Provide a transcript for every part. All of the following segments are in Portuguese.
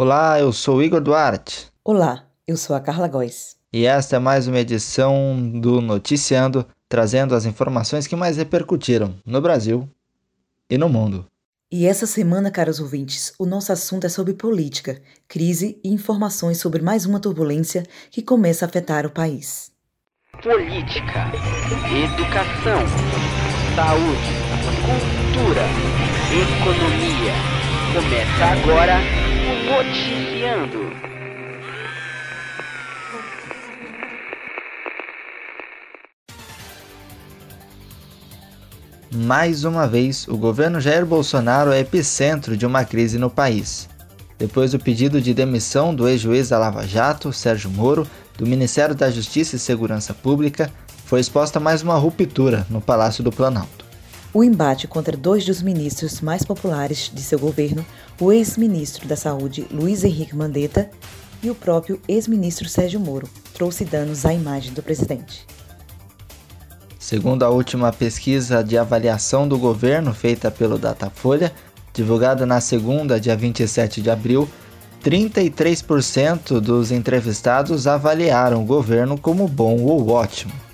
Olá, eu sou Igor Duarte. Olá, eu sou a Carla Góes. E esta é mais uma edição do Noticiando, trazendo as informações que mais repercutiram no Brasil e no mundo. E essa semana, caros ouvintes, o nosso assunto é sobre política, crise e informações sobre mais uma turbulência que começa a afetar o país. Política, educação, saúde, cultura, economia. Começa agora Noticiando. Mais uma vez, o governo Jair Bolsonaro é epicentro de uma crise no país. Depois do pedido de demissão do ex-juiz da Lava Jato, Sérgio Moro, do Ministério da Justiça e Segurança Pública, foi exposta mais uma ruptura no Palácio do Planalto. O embate contra dois dos ministros mais populares de seu governo, o ex-ministro da Saúde Luiz Henrique Mandetta e o próprio ex-ministro Sérgio Moro, trouxe danos à imagem do presidente. Segundo a última pesquisa de avaliação do governo feita pelo Datafolha, divulgada na segunda, dia 27 de abril, 33% dos entrevistados avaliaram o governo como bom ou ótimo.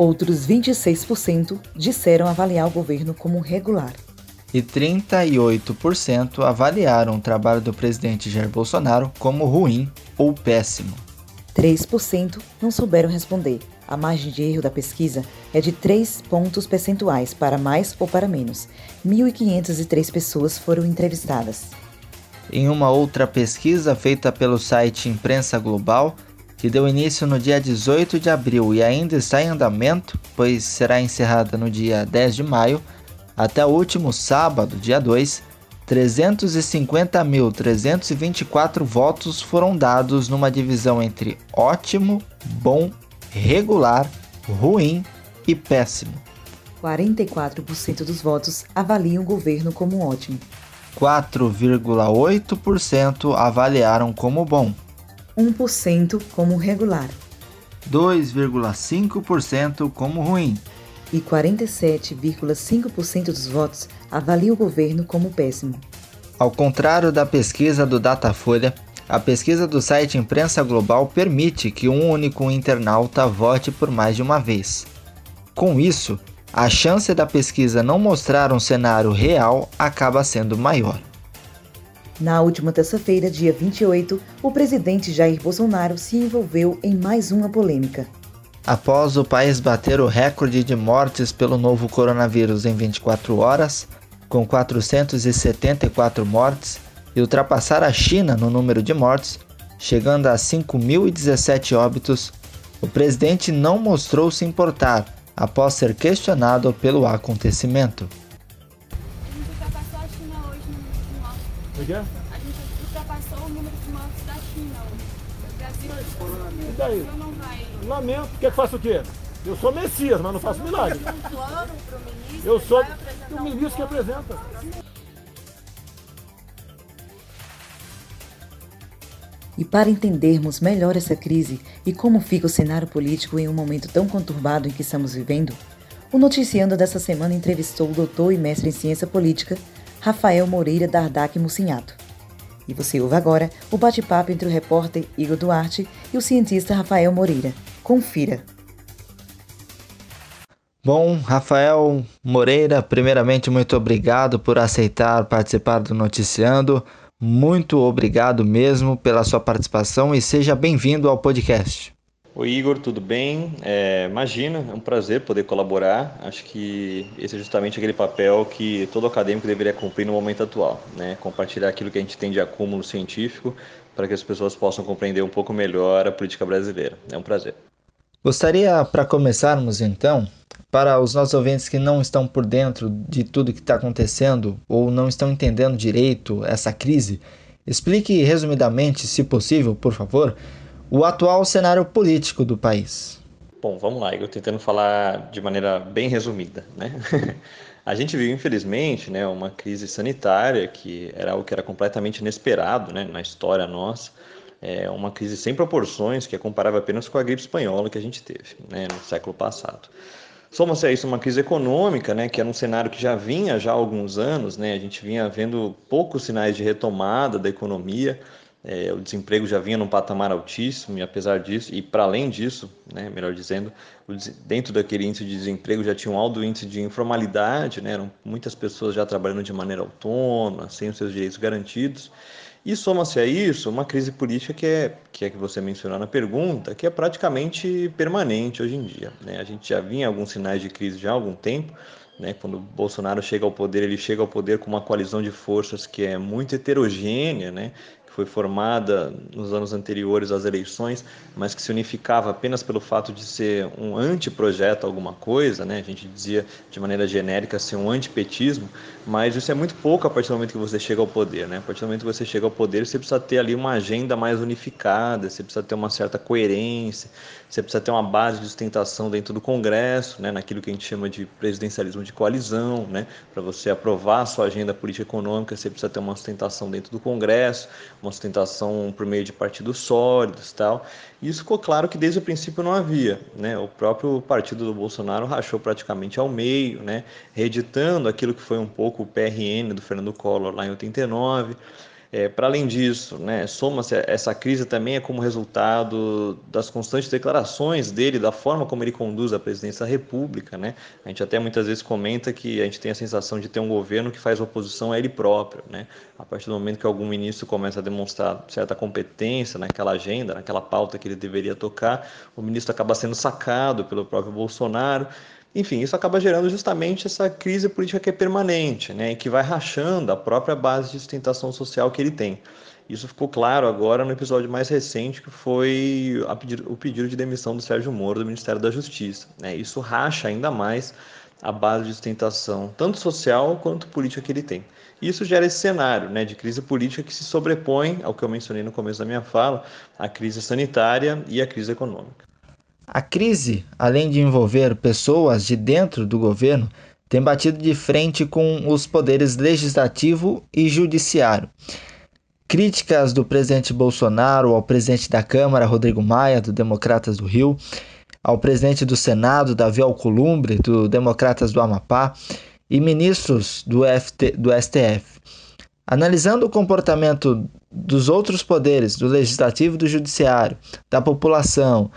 Outros 26% disseram avaliar o governo como regular. E 38% avaliaram o trabalho do presidente Jair Bolsonaro como ruim ou péssimo. 3% não souberam responder. A margem de erro da pesquisa é de 3 pontos percentuais para mais ou para menos. 1.503 pessoas foram entrevistadas. Em uma outra pesquisa feita pelo site Imprensa Global, que deu início no dia 18 de abril e ainda está em andamento, pois será encerrada no dia 10 de maio, até o último sábado, dia 2, 350.324 votos foram dados numa divisão entre ótimo, bom, regular, ruim e péssimo. 44% dos votos avaliam o governo como ótimo. 4,8% avaliaram como bom. 1% como regular 2,5% como ruim e 47,5% dos votos avaliam o governo como péssimo. Ao contrário da pesquisa do Datafolha, a pesquisa do site Imprensa Global permite que um único internauta vote por mais de uma vez. Com isso, a chance da pesquisa não mostrar um cenário real acaba sendo maior. Na última terça-feira, dia 28, o presidente Jair Bolsonaro se envolveu em mais uma polêmica. Após o país bater o recorde de mortes pelo novo coronavírus em 24 horas, com 474 mortes, e ultrapassar a China no número de mortes, chegando a 5.017 óbitos, o presidente não mostrou se importar após ser questionado pelo acontecimento. O quê? A gente ultrapassou o número de mortes da China hoje. O Brasil e daí? não vai. Lamento. Quer que faça o quê? Eu sou Messias, mas não faço milagre. Eu sou o ministro que apresenta. E para entendermos melhor essa crise e como fica o cenário político em um momento tão conturbado em que estamos vivendo, o Noticiando dessa semana entrevistou o doutor e mestre em ciência política, Rafael Moreira Dardak Mucinhato. E você ouve agora o bate-papo entre o repórter Igor Duarte e o cientista Rafael Moreira. Confira. Bom, Rafael Moreira, primeiramente, muito obrigado por aceitar participar do Noticiando. Muito obrigado mesmo pela sua participação e seja bem-vindo ao podcast. Oi Igor, tudo bem? É, imagina, é um prazer poder colaborar. Acho que esse é justamente aquele papel que todo acadêmico deveria cumprir no momento atual, né? Compartilhar aquilo que a gente tem de acúmulo científico para que as pessoas possam compreender um pouco melhor a política brasileira. É um prazer. Gostaria, para começarmos então, para os nossos ouvintes que não estão por dentro de tudo que está acontecendo ou não estão entendendo direito essa crise, explique resumidamente, se possível, por favor, o atual cenário político do país. Bom, vamos lá, eu tentando falar de maneira bem resumida, né? A gente viu, infelizmente, né, uma crise sanitária que era algo que era completamente inesperado né, na história nossa, é uma crise sem proporções que é comparável apenas com a gripe espanhola que a gente teve né, no século passado. Soma-se a isso uma crise econômica, né, que era um cenário que já vinha já há alguns anos, né, a gente vinha vendo poucos sinais de retomada da economia, é, o desemprego já vinha num patamar altíssimo e apesar disso, e para além disso, né, melhor dizendo, dentro daquele índice de desemprego já tinha um alto índice de informalidade, né, eram muitas pessoas já trabalhando de maneira autônoma, sem os seus direitos garantidos, e soma-se a isso uma crise política que é, que é que você mencionou na pergunta, que é praticamente permanente hoje em dia. Né? A gente já vinha alguns sinais de crise já há algum tempo. Né? Quando Bolsonaro chega ao poder, ele chega ao poder com uma coalizão de forças que é muito heterogênea, né? Foi formada nos anos anteriores às eleições, mas que se unificava apenas pelo fato de ser um anteprojeto alguma coisa, né? A gente dizia de maneira genérica ser um antipetismo, mas isso é muito pouco a partir do momento que você chega ao poder, né? A partir do momento que você chega ao poder, você precisa ter ali uma agenda mais unificada, você precisa ter uma certa coerência, você precisa ter uma base de sustentação dentro do Congresso, né, naquilo que a gente chama de presidencialismo de coalizão, né, para você aprovar a sua agenda política econômica, você precisa ter uma sustentação dentro do Congresso, uma sustentação por meio de partidos sólidos, tal. E isso ficou claro que desde o princípio não havia, né? O próprio partido do Bolsonaro rachou praticamente ao meio, né, reeditando aquilo que foi um pouco o PRN do Fernando Collor lá em 89. É, Para além disso, né, soma-se essa crise também é como resultado das constantes declarações dele, da forma como ele conduz a presidência da República. Né? A gente até muitas vezes comenta que a gente tem a sensação de ter um governo que faz oposição a ele próprio. Né? A partir do momento que algum ministro começa a demonstrar certa competência naquela agenda, naquela pauta que ele deveria tocar, o ministro acaba sendo sacado pelo próprio Bolsonaro enfim, isso acaba gerando justamente essa crise política que é permanente, né, e que vai rachando a própria base de sustentação social que ele tem. Isso ficou claro agora no episódio mais recente, que foi o pedido de demissão do Sérgio Moro do Ministério da Justiça. Né? Isso racha ainda mais a base de sustentação, tanto social quanto política que ele tem. Isso gera esse cenário né, de crise política que se sobrepõe ao que eu mencionei no começo da minha fala, a crise sanitária e a crise econômica. A crise, além de envolver pessoas de dentro do governo, tem batido de frente com os poderes legislativo e judiciário. Críticas do presidente Bolsonaro ao presidente da Câmara, Rodrigo Maia, do Democratas do Rio, ao presidente do Senado, Davi Alcolumbre, do Democratas do Amapá, e ministros do, FT, do STF. Analisando o comportamento dos outros poderes, do legislativo e do judiciário, da população,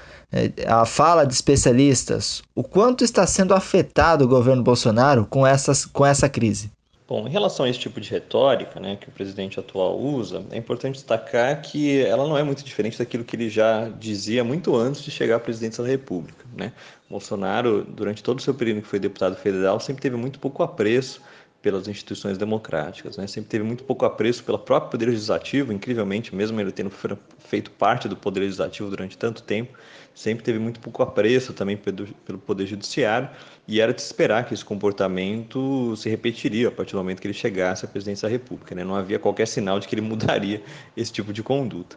a fala de especialistas, o quanto está sendo afetado o governo Bolsonaro com, essas, com essa crise? Bom, em relação a esse tipo de retórica né, que o presidente atual usa, é importante destacar que ela não é muito diferente daquilo que ele já dizia muito antes de chegar à presidência da República. Né? Bolsonaro, durante todo o seu período que foi deputado federal, sempre teve muito pouco apreço pelas instituições democráticas, né? sempre teve muito pouco apreço pelo próprio Poder Legislativo, incrivelmente, mesmo ele tendo feito parte do Poder Legislativo durante tanto tempo, sempre teve muito pouco apreço também pelo, pelo Poder Judiciário, e era de esperar que esse comportamento se repetiria a partir do momento que ele chegasse à presidência da República. Né? Não havia qualquer sinal de que ele mudaria esse tipo de conduta.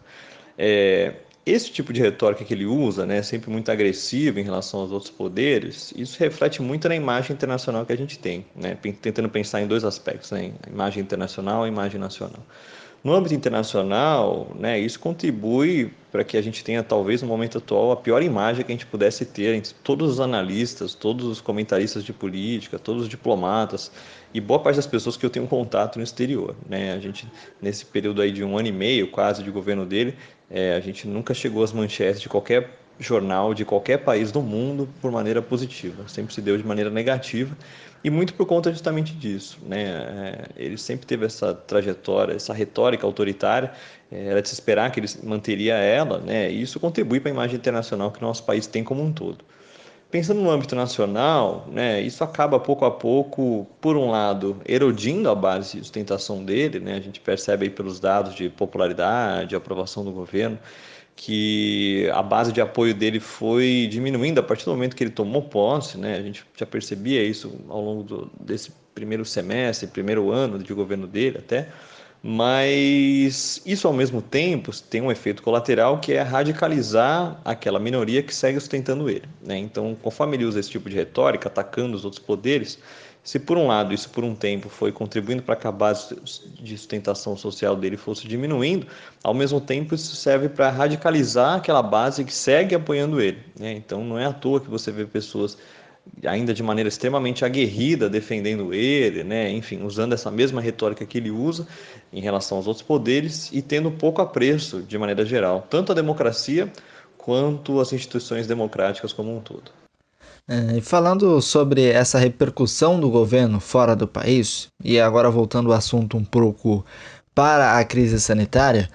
É, esse tipo de retórica que ele usa, né, sempre muito agressivo em relação aos outros poderes, isso reflete muito na imagem internacional que a gente tem, né, tentando pensar em dois aspectos, né, imagem internacional e imagem nacional. No âmbito internacional, né, isso contribui para que a gente tenha, talvez, no momento atual, a pior imagem que a gente pudesse ter entre todos os analistas, todos os comentaristas de política, todos os diplomatas e boa parte das pessoas que eu tenho contato no exterior. Né? A gente, nesse período aí de um ano e meio quase de governo dele, é, a gente nunca chegou às manchetes de qualquer jornal de qualquer país do mundo por maneira positiva, sempre se deu de maneira negativa e muito por conta justamente disso, né? É, ele sempre teve essa trajetória, essa retórica autoritária, é, era de se esperar que ele manteria ela, né? E isso contribui para a imagem internacional que nosso país tem como um todo. Pensando no âmbito nacional, né, isso acaba pouco a pouco, por um lado, erodindo a base de sustentação dele, né, a gente percebe aí pelos dados de popularidade, aprovação do governo, que a base de apoio dele foi diminuindo a partir do momento que ele tomou posse, né? A gente já percebia isso ao longo do, desse primeiro semestre, primeiro ano de governo dele até, mas isso ao mesmo tempo tem um efeito colateral que é radicalizar aquela minoria que segue sustentando ele, né? Então, conforme ele usa esse tipo de retórica, atacando os outros poderes, se por um lado isso por um tempo foi contribuindo para que a base de sustentação social dele fosse diminuindo, ao mesmo tempo isso serve para radicalizar aquela base que segue apoiando ele. Né? Então não é à toa que você vê pessoas ainda de maneira extremamente aguerrida, defendendo ele, né? enfim, usando essa mesma retórica que ele usa em relação aos outros poderes e tendo pouco apreço, de maneira geral, tanto a democracia quanto as instituições democráticas como um todo. É, falando sobre essa repercussão do governo fora do país, e agora voltando o assunto um pouco para a crise sanitária,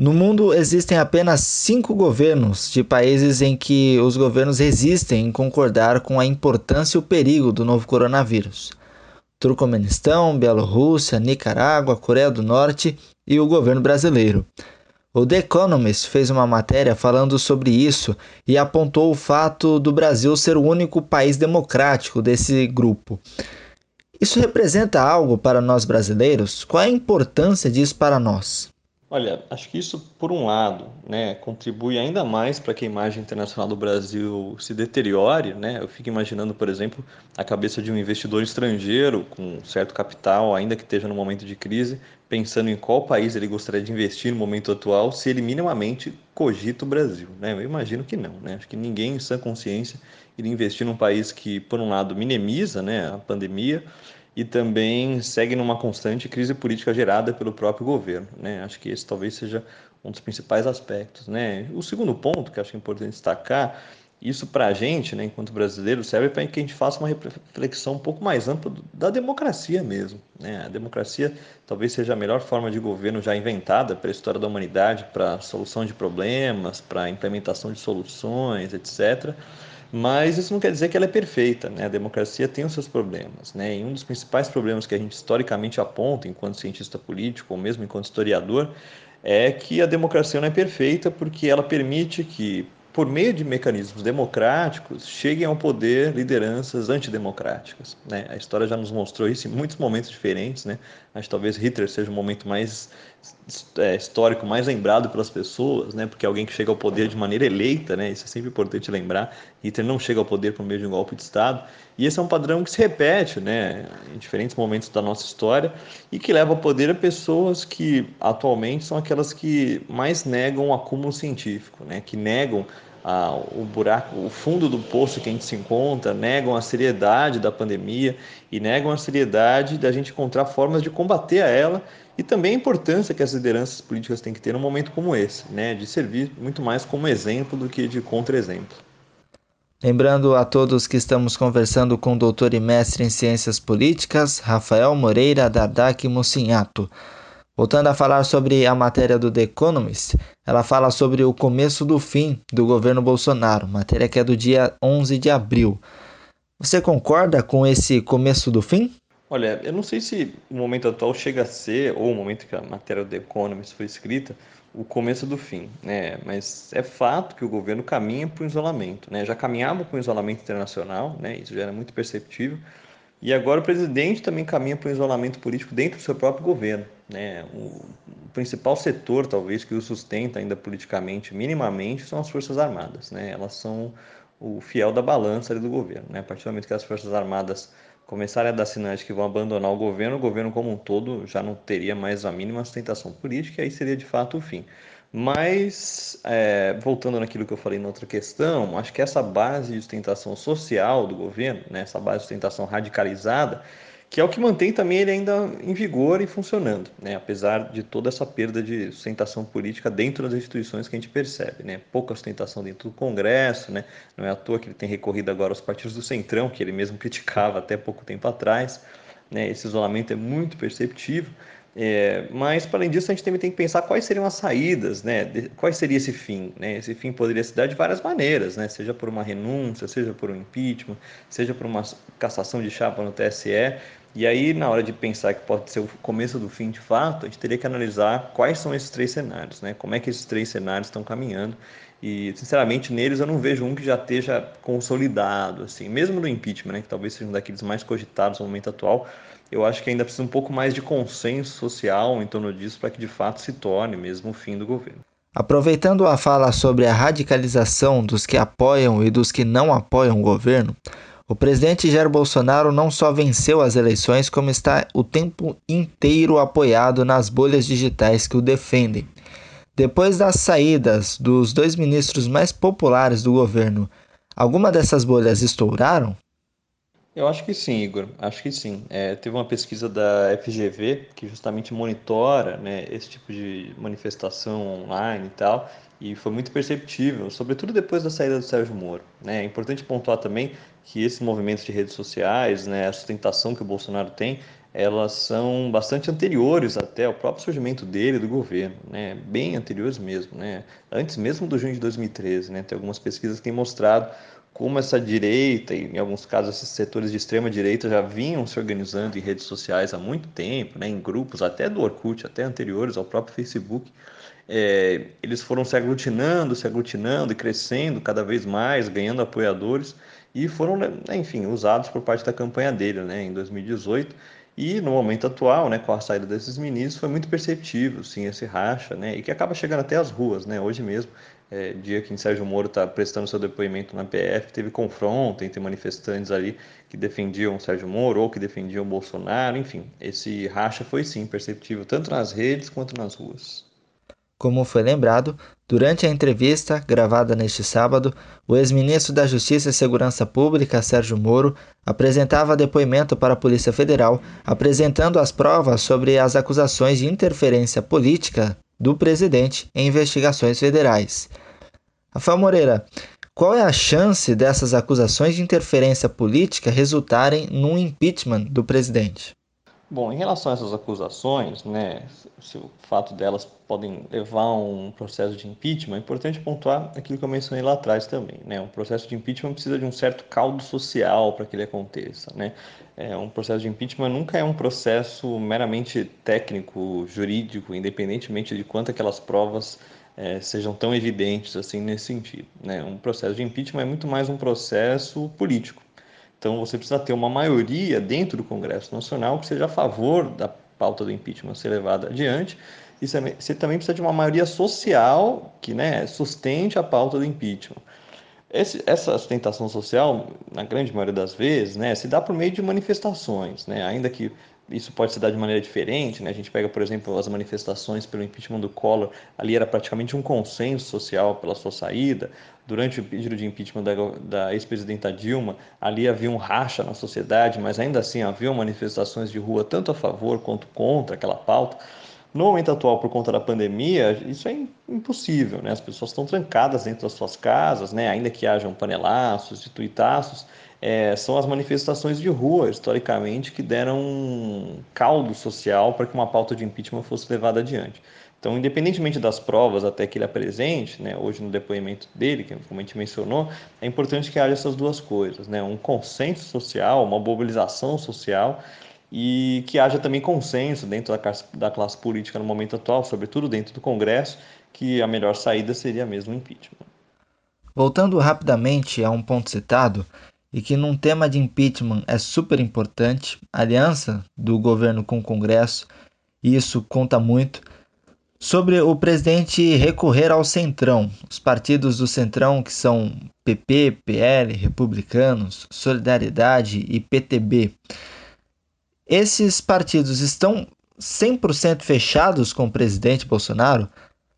no mundo existem apenas cinco governos de países em que os governos resistem em concordar com a importância e o perigo do novo coronavírus: Turcomenistão, Bielorrússia, Nicarágua, Coreia do Norte e o governo brasileiro. O The Economist fez uma matéria falando sobre isso e apontou o fato do Brasil ser o único país democrático desse grupo. Isso representa algo para nós brasileiros? Qual é a importância disso para nós? Olha, acho que isso, por um lado, né, contribui ainda mais para que a imagem internacional do Brasil se deteriore. Né? Eu fico imaginando, por exemplo, a cabeça de um investidor estrangeiro com certo capital, ainda que esteja no momento de crise, pensando em qual país ele gostaria de investir no momento atual, se ele minimamente cogita o Brasil. Né? Eu imagino que não. Né? Acho que ninguém, em sã consciência, iria investir num país que, por um lado, minimiza né, a pandemia e também segue numa constante crise política gerada pelo próprio governo. Né? Acho que esse talvez seja um dos principais aspectos. Né? O segundo ponto que acho importante destacar, isso para a gente, né, enquanto brasileiro, serve para que a gente faça uma reflexão um pouco mais ampla da democracia mesmo. Né? A democracia talvez seja a melhor forma de governo já inventada para a história da humanidade, para solução de problemas, para implementação de soluções, etc. Mas isso não quer dizer que ela é perfeita, né? A democracia tem os seus problemas, né? E um dos principais problemas que a gente historicamente aponta enquanto cientista político ou mesmo enquanto historiador é que a democracia não é perfeita porque ela permite que por meio de mecanismos democráticos, cheguem ao poder lideranças antidemocráticas. Né? A história já nos mostrou isso em muitos momentos diferentes. Né? Acho que talvez Hitler seja o momento mais é, histórico, mais lembrado pelas pessoas, né? porque alguém que chega ao poder de maneira eleita, né? isso é sempre importante lembrar. Hitler não chega ao poder por meio de um golpe de Estado. E esse é um padrão que se repete né? em diferentes momentos da nossa história e que leva ao poder a pessoas que atualmente são aquelas que mais negam o acúmulo científico, né? que negam ah, o buraco, o fundo do poço que a gente se encontra, negam a seriedade da pandemia e negam a seriedade da gente encontrar formas de combater a ela e também a importância que as lideranças políticas têm que ter num momento como esse, né, de servir muito mais como exemplo do que de contra-exemplo. Lembrando a todos que estamos conversando com o doutor e mestre em Ciências Políticas, Rafael Moreira Dardak Mocinhato. Voltando a falar sobre a matéria do The Economist, ela fala sobre o começo do fim do governo Bolsonaro, matéria que é do dia 11 de abril. Você concorda com esse começo do fim? Olha, eu não sei se o momento atual chega a ser, ou o momento que a matéria do The Economist foi escrita, o começo do fim, né? Mas é fato que o governo caminha para o isolamento, né? Já caminhava para o isolamento internacional, né? Isso já era muito perceptível. E agora o presidente também caminha para o isolamento político dentro do seu próprio governo. Né? O, principal setor, talvez, que o sustenta ainda politicamente, minimamente, são as Forças Armadas. Né? Elas são o fiel da balança do governo. Né? A partir do momento que as Forças Armadas começarem a dar sinais que vão abandonar o governo, o governo como um todo já não teria mais a mínima sustentação política, e aí seria de fato o fim. Mas, é, voltando naquilo que eu falei na outra questão, acho que essa base de sustentação social do governo, né, essa base de sustentação radicalizada, que é o que mantém também ele ainda em vigor e funcionando, né, apesar de toda essa perda de sustentação política dentro das instituições que a gente percebe. Né, pouca sustentação dentro do Congresso, né, não é à toa que ele tem recorrido agora aos partidos do Centrão, que ele mesmo criticava até pouco tempo atrás. Né, esse isolamento é muito perceptível. É, mas, para além disso, a gente também tem que pensar quais seriam as saídas, né? De, quais seria esse fim? Né? Esse fim poderia se dar de várias maneiras, né? seja por uma renúncia, seja por um impeachment, seja por uma cassação de chapa no TSE. E aí, na hora de pensar que pode ser o começo do fim de fato, a gente teria que analisar quais são esses três cenários, né? como é que esses três cenários estão caminhando. E, sinceramente, neles eu não vejo um que já esteja consolidado, assim, mesmo no impeachment, né? que talvez seja um daqueles mais cogitados no momento atual eu acho que ainda precisa um pouco mais de consenso social em torno disso para que de fato se torne mesmo o fim do governo. Aproveitando a fala sobre a radicalização dos que apoiam e dos que não apoiam o governo, o presidente Jair Bolsonaro não só venceu as eleições, como está o tempo inteiro apoiado nas bolhas digitais que o defendem. Depois das saídas dos dois ministros mais populares do governo, alguma dessas bolhas estouraram? Eu acho que sim, Igor. Acho que sim. É, teve uma pesquisa da FGV que justamente monitora né, esse tipo de manifestação online e tal, e foi muito perceptível, sobretudo depois da saída do Sérgio Moro. Né? É importante pontuar também que esses movimentos de redes sociais, né, a sustentação que o Bolsonaro tem, elas são bastante anteriores até ao próprio surgimento dele do governo, né? bem anteriores mesmo, né? antes mesmo do junho de 2013. Né? Tem algumas pesquisas que têm mostrado como essa direita, e em alguns casos esses setores de extrema direita já vinham se organizando em redes sociais há muito tempo, né, em grupos até do Orkut, até anteriores ao próprio Facebook, é, eles foram se aglutinando, se aglutinando e crescendo cada vez mais, ganhando apoiadores e foram, né, enfim, usados por parte da campanha dele, né, em 2018. E no momento atual, né, com a saída desses ministros, foi muito perceptível, sim, esse racha, né, e que acaba chegando até as ruas, né, hoje mesmo é, dia que Sérgio Moro está prestando seu depoimento na PF, teve confronto entre manifestantes ali que defendiam Sérgio Moro ou que defendiam Bolsonaro, enfim, esse racha foi sim perceptível tanto nas redes quanto nas ruas. Como foi lembrado, durante a entrevista gravada neste sábado, o ex-ministro da Justiça e Segurança Pública, Sérgio Moro, apresentava depoimento para a Polícia Federal, apresentando as provas sobre as acusações de interferência política do presidente em investigações federais. Rafael Moreira, qual é a chance dessas acusações de interferência política resultarem num impeachment do presidente? Bom, em relação a essas acusações, né, se o fato delas podem levar a um processo de impeachment, é importante pontuar aquilo que eu mencionei lá atrás também. Né? Um processo de impeachment precisa de um certo caldo social para que ele aconteça. Né? É, um processo de impeachment nunca é um processo meramente técnico, jurídico, independentemente de quanto aquelas provas é, sejam tão evidentes assim nesse sentido. Né? Um processo de impeachment é muito mais um processo político. Então você precisa ter uma maioria dentro do Congresso Nacional que seja a favor da pauta do impeachment ser levada adiante. E você também precisa de uma maioria social que né, sustente a pauta do impeachment. Esse, essa sustentação social, na grande maioria das vezes, né, se dá por meio de manifestações, né, ainda que isso pode se dar de maneira diferente, né? A gente pega, por exemplo, as manifestações pelo impeachment do Collor, ali era praticamente um consenso social pela sua saída. Durante o pedido de impeachment da, da ex-presidenta Dilma, ali havia um racha na sociedade, mas ainda assim havia manifestações de rua tanto a favor quanto contra aquela pauta. No momento atual, por conta da pandemia, isso é impossível, né? As pessoas estão trancadas dentro das suas casas, né? Ainda que hajam panelaços e tuitaços, é, são as manifestações de rua, historicamente, que deram um caldo social para que uma pauta de impeachment fosse levada adiante. Então, independentemente das provas até que ele apresente, né, hoje no depoimento dele, que como a gente mencionou, é importante que haja essas duas coisas, né, um consenso social, uma mobilização social e que haja também consenso dentro da classe, da classe política no momento atual, sobretudo dentro do Congresso, que a melhor saída seria mesmo o impeachment. Voltando rapidamente a um ponto citado, e que num tema de impeachment é super importante, aliança do governo com o Congresso, e isso conta muito. Sobre o presidente recorrer ao Centrão, os partidos do Centrão que são PP, PL, Republicanos, Solidariedade e PTB. Esses partidos estão 100% fechados com o presidente Bolsonaro?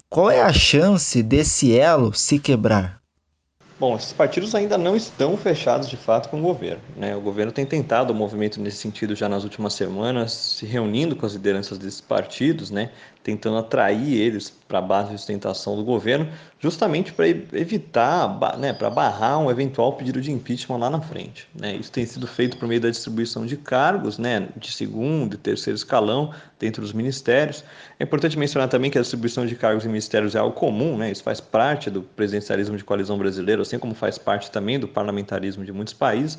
Qual é a chance desse elo se quebrar? Bom, esses partidos ainda não estão fechados de fato com o governo. Né? O governo tem tentado o um movimento nesse sentido já nas últimas semanas, se reunindo com as lideranças desses partidos, né? Tentando atrair eles para a base de sustentação do governo, justamente para evitar, né, para barrar um eventual pedido de impeachment lá na frente. Né? Isso tem sido feito por meio da distribuição de cargos, né, de segundo e terceiro escalão dentro dos ministérios. É importante mencionar também que a distribuição de cargos em ministérios é algo comum, né? isso faz parte do presidencialismo de coalizão brasileiro, assim como faz parte também do parlamentarismo de muitos países.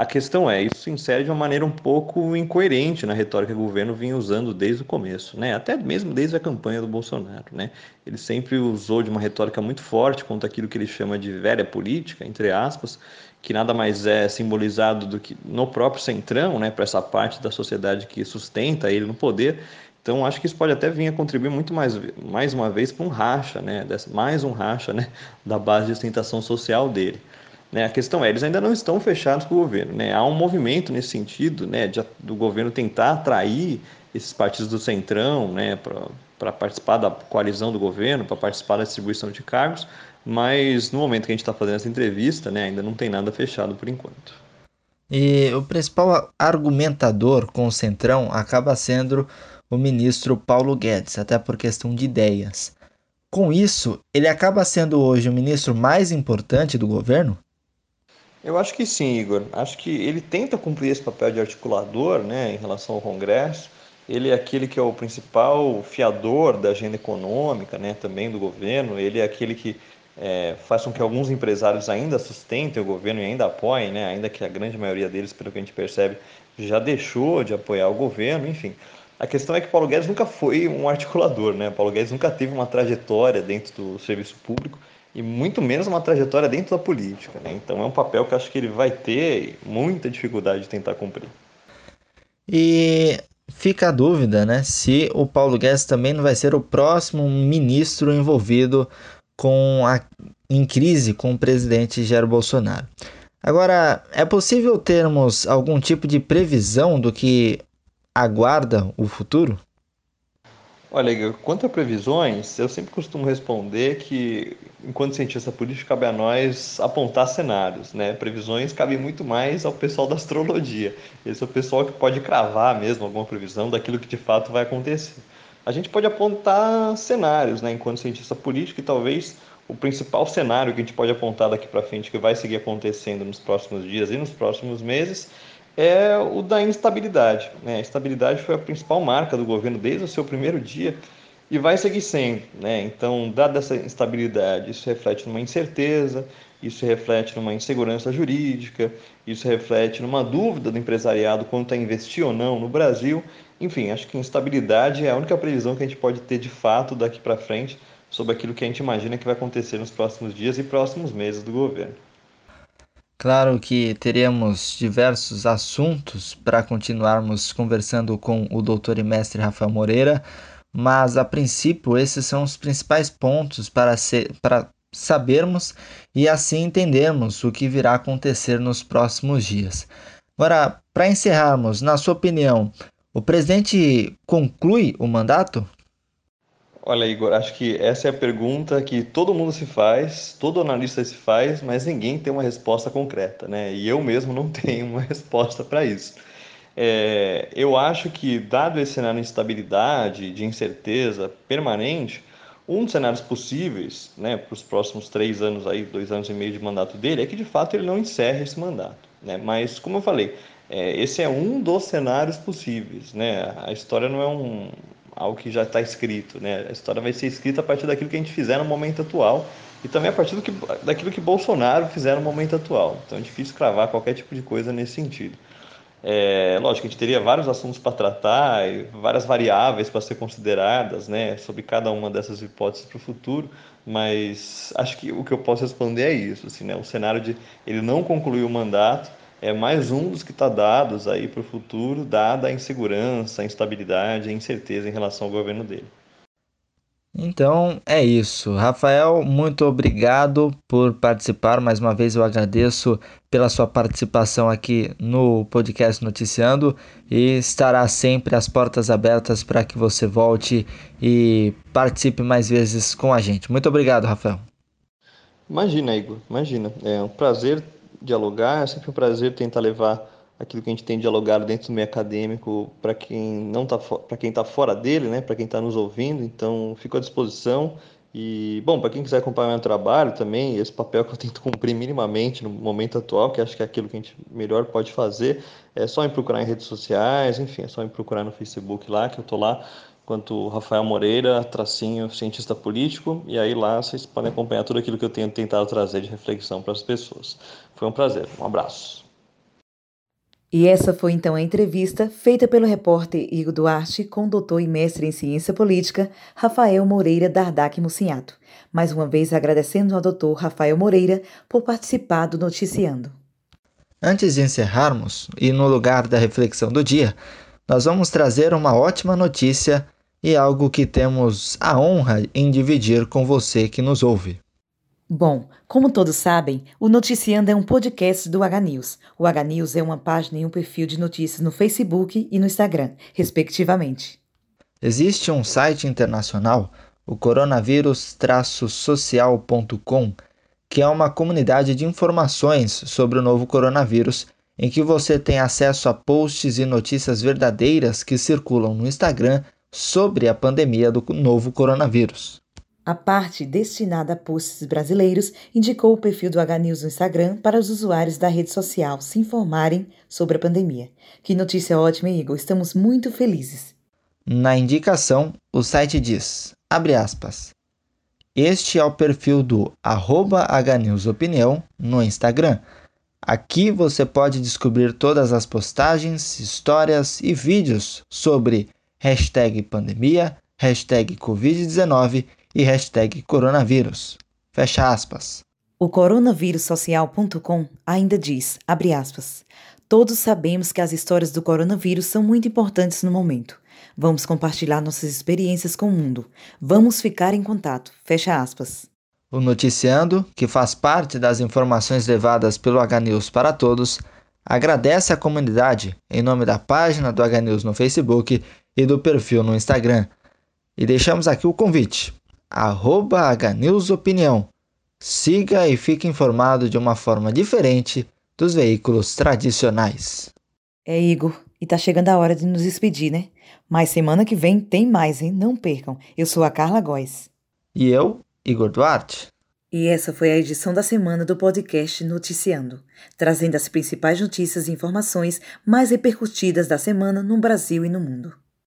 A questão é, isso se insere de uma maneira um pouco incoerente na retórica que o governo vinha usando desde o começo, né? até mesmo desde a campanha do Bolsonaro. Né? Ele sempre usou de uma retórica muito forte contra aquilo que ele chama de velha política, entre aspas, que nada mais é simbolizado do que no próprio centrão, né, para essa parte da sociedade que sustenta ele no poder. Então, acho que isso pode até vir a contribuir muito mais, mais uma vez para um racha, né, mais um racha né, da base de sustentação social dele. Né? A questão é, eles ainda não estão fechados com o governo. Né? Há um movimento nesse sentido né, de, do governo tentar atrair esses partidos do Centrão né, para participar da coalizão do governo, para participar da distribuição de cargos, mas no momento que a gente está fazendo essa entrevista, né, ainda não tem nada fechado por enquanto. E o principal argumentador com o Centrão acaba sendo o ministro Paulo Guedes, até por questão de ideias. Com isso, ele acaba sendo hoje o ministro mais importante do governo? Eu acho que sim, Igor. Acho que ele tenta cumprir esse papel de articulador né, em relação ao Congresso. Ele é aquele que é o principal fiador da agenda econômica né, também do governo. Ele é aquele que é, faz com que alguns empresários ainda sustentem o governo e ainda apoiem, né? ainda que a grande maioria deles, pelo que a gente percebe, já deixou de apoiar o governo, enfim. A questão é que Paulo Guedes nunca foi um articulador, né? Paulo Guedes nunca teve uma trajetória dentro do serviço público e muito menos uma trajetória dentro da política, né? Então é um papel que acho que ele vai ter muita dificuldade de tentar cumprir. E fica a dúvida, né, se o Paulo Guedes também não vai ser o próximo ministro envolvido com a, em crise com o presidente Jair Bolsonaro. Agora, é possível termos algum tipo de previsão do que aguarda o futuro? Olha, quanto a previsões, eu sempre costumo responder que, enquanto cientista político, cabe a nós apontar cenários, né? Previsões cabem muito mais ao pessoal da astrologia. Esse é o pessoal que pode cravar mesmo alguma previsão daquilo que de fato vai acontecer a gente pode apontar cenários, né, enquanto cientista político, e talvez o principal cenário que a gente pode apontar daqui para frente, que vai seguir acontecendo nos próximos dias e nos próximos meses, é o da instabilidade. Né? A estabilidade foi a principal marca do governo desde o seu primeiro dia e vai seguir sendo. Né? Então, dada essa instabilidade, isso reflete numa incerteza, isso reflete numa insegurança jurídica, isso reflete numa dúvida do empresariado quanto a investir ou não no Brasil. Enfim, acho que instabilidade é a única previsão que a gente pode ter de fato daqui para frente sobre aquilo que a gente imagina que vai acontecer nos próximos dias e próximos meses do governo. Claro que teremos diversos assuntos para continuarmos conversando com o doutor e mestre Rafael Moreira, mas a princípio esses são os principais pontos para, ser, para sabermos e assim entendermos o que virá acontecer nos próximos dias. Agora, para encerrarmos, na sua opinião, o presidente conclui o mandato? Olha, Igor, acho que essa é a pergunta que todo mundo se faz, todo analista se faz, mas ninguém tem uma resposta concreta, né? E eu mesmo não tenho uma resposta para isso. É, eu acho que, dado esse cenário de instabilidade, de incerteza permanente, um dos cenários possíveis né, para os próximos três anos, aí, dois anos e meio de mandato dele, é que de fato ele não encerre esse mandato. Né? Mas, como eu falei, é, esse é um dos cenários possíveis. Né? A história não é um, algo que já está escrito. Né? A história vai ser escrita a partir daquilo que a gente fizer no momento atual e também a partir do que, daquilo que Bolsonaro fizer no momento atual. Então é difícil cravar qualquer tipo de coisa nesse sentido. É, lógico, a gente teria vários assuntos para tratar, várias variáveis para ser consideradas, né, sobre cada uma dessas hipóteses para o futuro, mas acho que o que eu posso responder é isso, assim, né, o cenário de ele não concluir o mandato é mais um dos que está dados aí para o futuro, dada a insegurança, a instabilidade, a incerteza em relação ao governo dele. Então é isso. Rafael, muito obrigado por participar. Mais uma vez eu agradeço pela sua participação aqui no podcast Noticiando e estará sempre as portas abertas para que você volte e participe mais vezes com a gente. Muito obrigado, Rafael. Imagina, Igor, imagina. É um prazer dialogar, é sempre um prazer tentar levar aquilo que a gente tem dialogado dentro do meio acadêmico para quem não tá para quem está fora dele, né, para quem está nos ouvindo. Então, fico à disposição. E, bom, para quem quiser acompanhar meu trabalho também, esse papel que eu tento cumprir minimamente no momento atual, que acho que é aquilo que a gente melhor pode fazer, é só me procurar em redes sociais, enfim, é só me procurar no Facebook lá, que eu estou lá, quanto Rafael Moreira, tracinho cientista político, e aí lá vocês podem acompanhar tudo aquilo que eu tenho tentado trazer de reflexão para as pessoas. Foi um prazer, um abraço. E essa foi então a entrevista feita pelo repórter Igor Duarte com o doutor e mestre em ciência política Rafael Moreira Dardac Mucinhato. Mais uma vez agradecendo ao doutor Rafael Moreira por participar do Noticiando. Antes de encerrarmos, e no lugar da reflexão do dia, nós vamos trazer uma ótima notícia e algo que temos a honra em dividir com você que nos ouve. Bom, como todos sabem, o Noticiando é um podcast do H News. O H News é uma página e um perfil de notícias no Facebook e no Instagram, respectivamente. Existe um site internacional, o coronavírus-social.com, que é uma comunidade de informações sobre o novo coronavírus em que você tem acesso a posts e notícias verdadeiras que circulam no Instagram sobre a pandemia do novo coronavírus. A parte destinada a posts brasileiros indicou o perfil do H News no Instagram para os usuários da rede social se informarem sobre a pandemia. Que notícia ótima, Igor! Estamos muito felizes. Na indicação, o site diz, abre aspas, este é o perfil do arroba HNewsOpinião no Instagram. Aqui você pode descobrir todas as postagens, histórias e vídeos sobre hashtag pandemia, hashtag Covid-19 e hashtag coronavírus. Fecha aspas. O coronavirussocial.com ainda diz, abre aspas, todos sabemos que as histórias do coronavírus são muito importantes no momento. Vamos compartilhar nossas experiências com o mundo. Vamos ficar em contato. Fecha aspas. O Noticiando, que faz parte das informações levadas pelo H-News para todos, agradece à comunidade em nome da página do H-News no Facebook e do perfil no Instagram. E deixamos aqui o convite, arroba HNewsOpinião. Siga e fique informado de uma forma diferente dos veículos tradicionais. É, Igor, e tá chegando a hora de nos despedir, né? Mas semana que vem tem mais, hein? Não percam. Eu sou a Carla Góes. E eu, Igor Duarte. E essa foi a edição da semana do podcast Noticiando, trazendo as principais notícias e informações mais repercutidas da semana no Brasil e no mundo.